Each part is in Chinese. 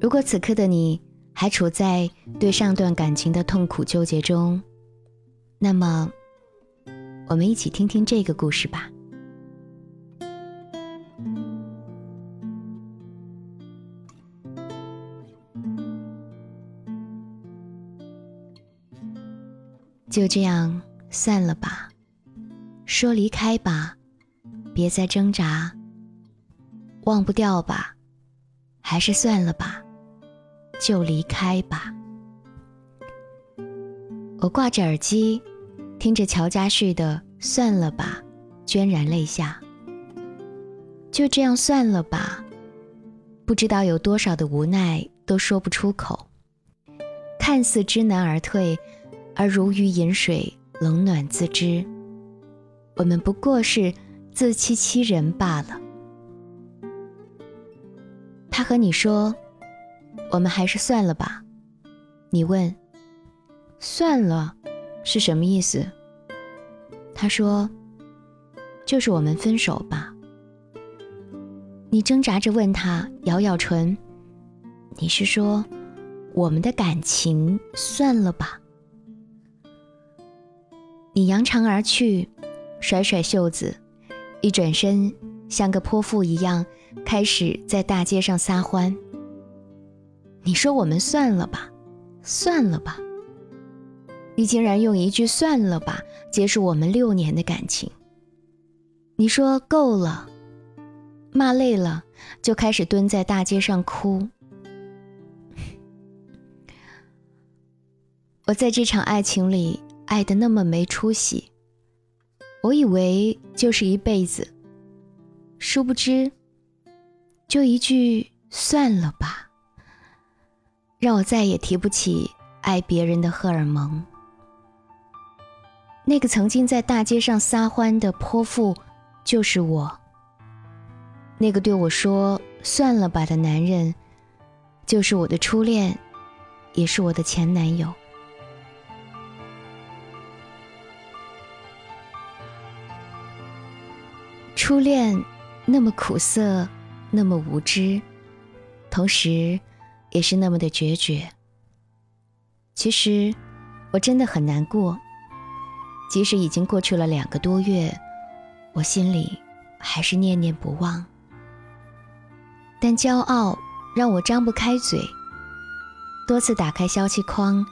如果此刻的你还处在对上段感情的痛苦纠结中，那么，我们一起听听这个故事吧。就这样散了吧，说离开吧，别再挣扎。忘不掉吧，还是算了吧，就离开吧。我挂着耳机，听着乔家旭的《算了吧》，潸然泪下。就这样算了吧，不知道有多少的无奈都说不出口。看似知难而退，而如鱼饮水，冷暖自知。我们不过是自欺欺人罢了。他和你说：“我们还是算了吧。”你问：“算了，是什么意思？”他说：“就是我们分手吧。”你挣扎着问他，咬咬唇：“你是说我们的感情算了吧？”你扬长而去，甩甩袖子，一转身，像个泼妇一样。开始在大街上撒欢。你说我们算了吧，算了吧。你竟然用一句“算了吧”结束我们六年的感情。你说够了，骂累了，就开始蹲在大街上哭。我在这场爱情里爱的那么没出息，我以为就是一辈子，殊不知。就一句算了吧，让我再也提不起爱别人的荷尔蒙。那个曾经在大街上撒欢的泼妇，就是我。那个对我说“算了吧”的男人，就是我的初恋，也是我的前男友。初恋那么苦涩。那么无知，同时，也是那么的决绝。其实，我真的很难过。即使已经过去了两个多月，我心里还是念念不忘。但骄傲让我张不开嘴，多次打开消息框，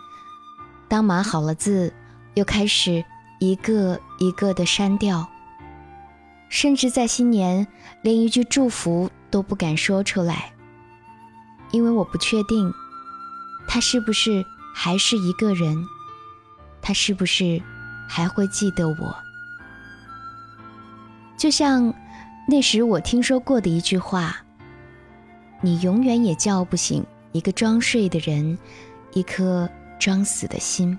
当码好了字，又开始一个一个的删掉。甚至在新年，连一句祝福。都不敢说出来，因为我不确定，他是不是还是一个人，他是不是还会记得我？就像那时我听说过的一句话：“你永远也叫不醒一个装睡的人，一颗装死的心。”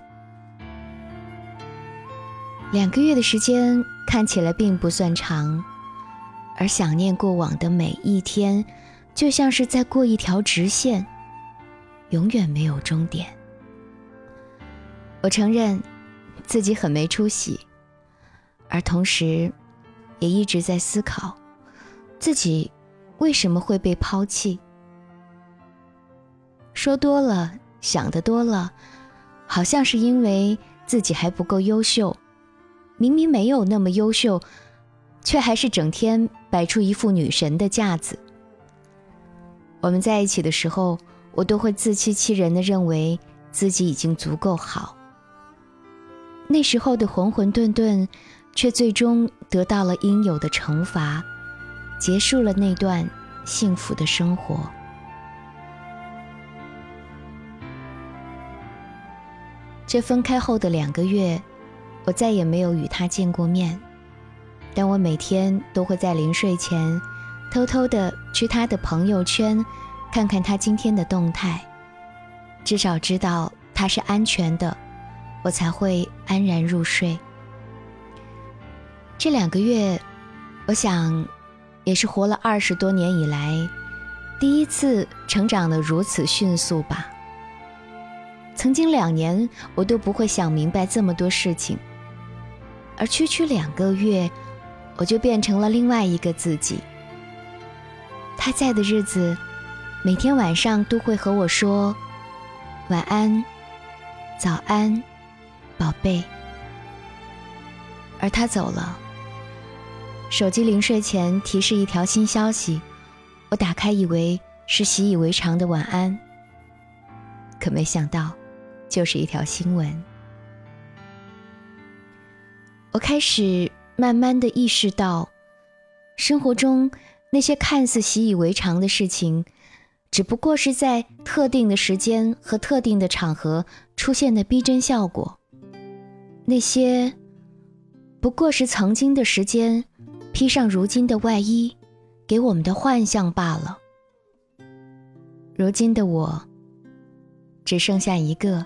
两个月的时间看起来并不算长。而想念过往的每一天，就像是在过一条直线，永远没有终点。我承认自己很没出息，而同时，也一直在思考自己为什么会被抛弃。说多了，想的多了，好像是因为自己还不够优秀，明明没有那么优秀。却还是整天摆出一副女神的架子。我们在一起的时候，我都会自欺欺人的认为自己已经足够好。那时候的浑浑沌沌，却最终得到了应有的惩罚，结束了那段幸福的生活。这分开后的两个月，我再也没有与他见过面。但我每天都会在临睡前，偷偷的去他的朋友圈，看看他今天的动态，至少知道他是安全的，我才会安然入睡。这两个月，我想，也是活了二十多年以来，第一次成长的如此迅速吧。曾经两年，我都不会想明白这么多事情，而区区两个月。我就变成了另外一个自己。他在的日子，每天晚上都会和我说晚安、早安，宝贝。而他走了，手机临睡前提示一条新消息，我打开以为是习以为常的晚安，可没想到，就是一条新闻。我开始慢慢的意识到，生活中那些看似习以为常的事情，只不过是在特定的时间和特定的场合出现的逼真效果。那些不过是曾经的时间披上如今的外衣，给我们的幻象罢了。如今的我，只剩下一个。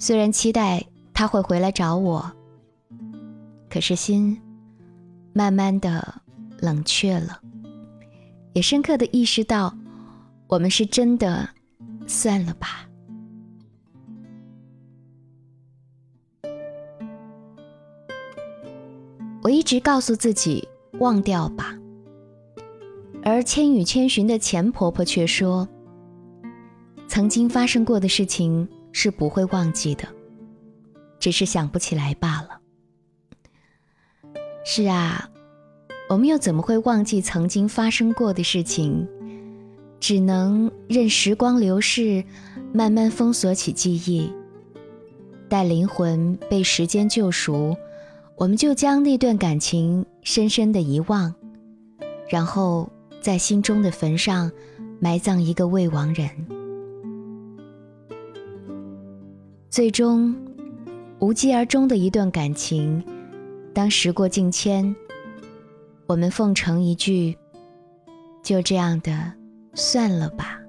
虽然期待他会回来找我。可是心，慢慢的冷却了，也深刻的意识到，我们是真的算了吧。我一直告诉自己忘掉吧，而《千与千寻》的钱婆婆却说，曾经发生过的事情是不会忘记的，只是想不起来罢了。是啊，我们又怎么会忘记曾经发生过的事情？只能任时光流逝，慢慢封锁起记忆。待灵魂被时间救赎，我们就将那段感情深深的遗忘，然后在心中的坟上埋葬一个未亡人。最终，无疾而终的一段感情。当时过境迁，我们奉承一句：“就这样的，算了吧。”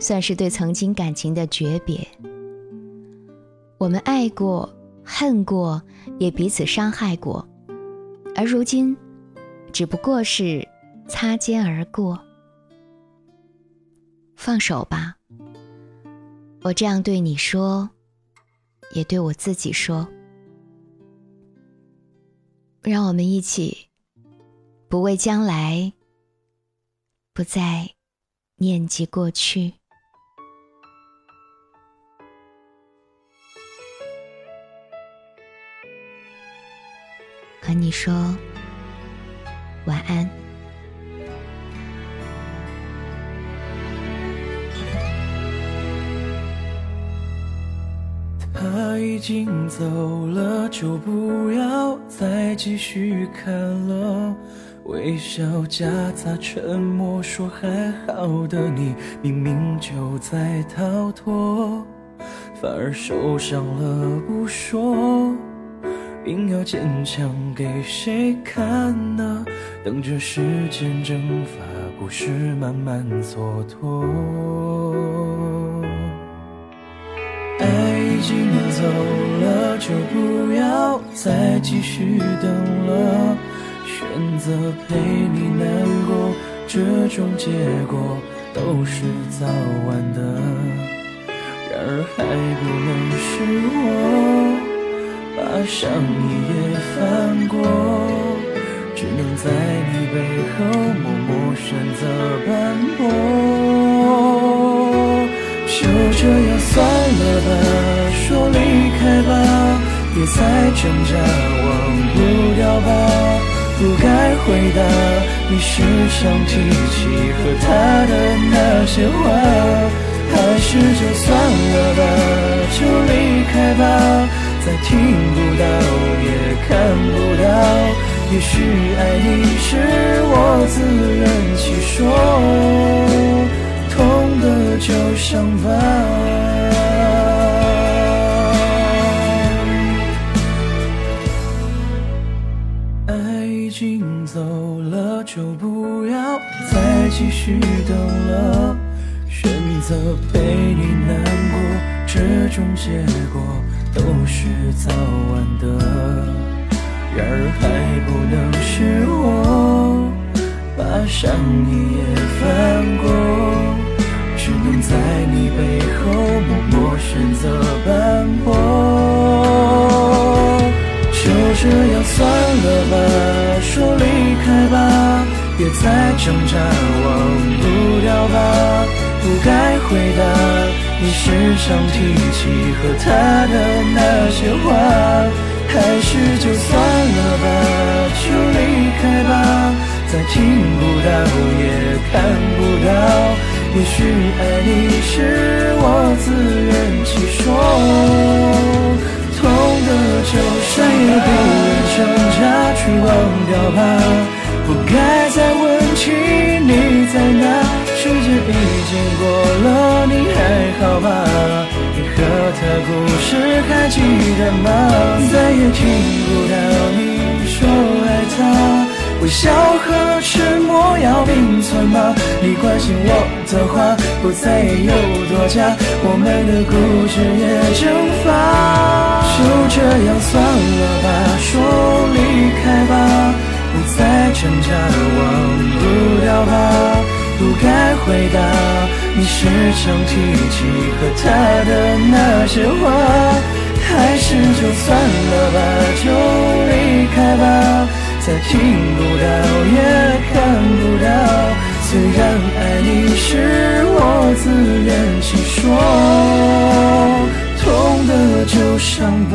算是对曾经感情的诀别。我们爱过、恨过，也彼此伤害过，而如今，只不过是擦肩而过。放手吧，我这样对你说，也对我自己说。让我们一起，不畏将来，不再念及过去。和你说晚安。他已经走了，就不要再继续看了。微笑夹杂沉默，说还好的你，明明就在逃脱，反而受伤了不说，硬要坚强给谁看呢？等着时间蒸发，故事慢慢蹉跎。已经走了，就不要再继续等了。选择陪你难过，这种结果都是早晚的。然而还不能是我把伤你也翻过，只能在你背后默默选择斑驳。就这样算了吧。说离开吧，别再挣扎，忘不掉吧。不该回答，你时常提起和他的那些话，还是就算了吧，就离开吧。再听不到，也看不到。也许爱你是我自圆其说，痛的就伤疤。就不要再继续等了，选择陪你难过，这种结果都是早晚的。然而还不能是我把伤你也翻过，在你背后默默选择斑驳。就这样算了吧，说离开吧，别再挣扎，忘不掉吧，不该回答你时常提起和他的那些话，还是就算了吧，就离开吧，再听不到也看不到。也许爱你是我自圆其说，痛的就再也不愿挣扎去忘掉吧，不该再问起你在哪，时间已经过了，你还好吧？你和他故事还记得吗？再也听不到你说爱他。微笑和沉默要并存吗？你关心我的话不再有多假，我们的故事也蒸发。就这样算了吧，说离开吧，不再挣扎，忘不掉吧，不该回答你时常提起和他的那些话，还是就算了吧，就离开。听不到，也看不到。虽然爱你是我自圆其说，痛的就伤疤。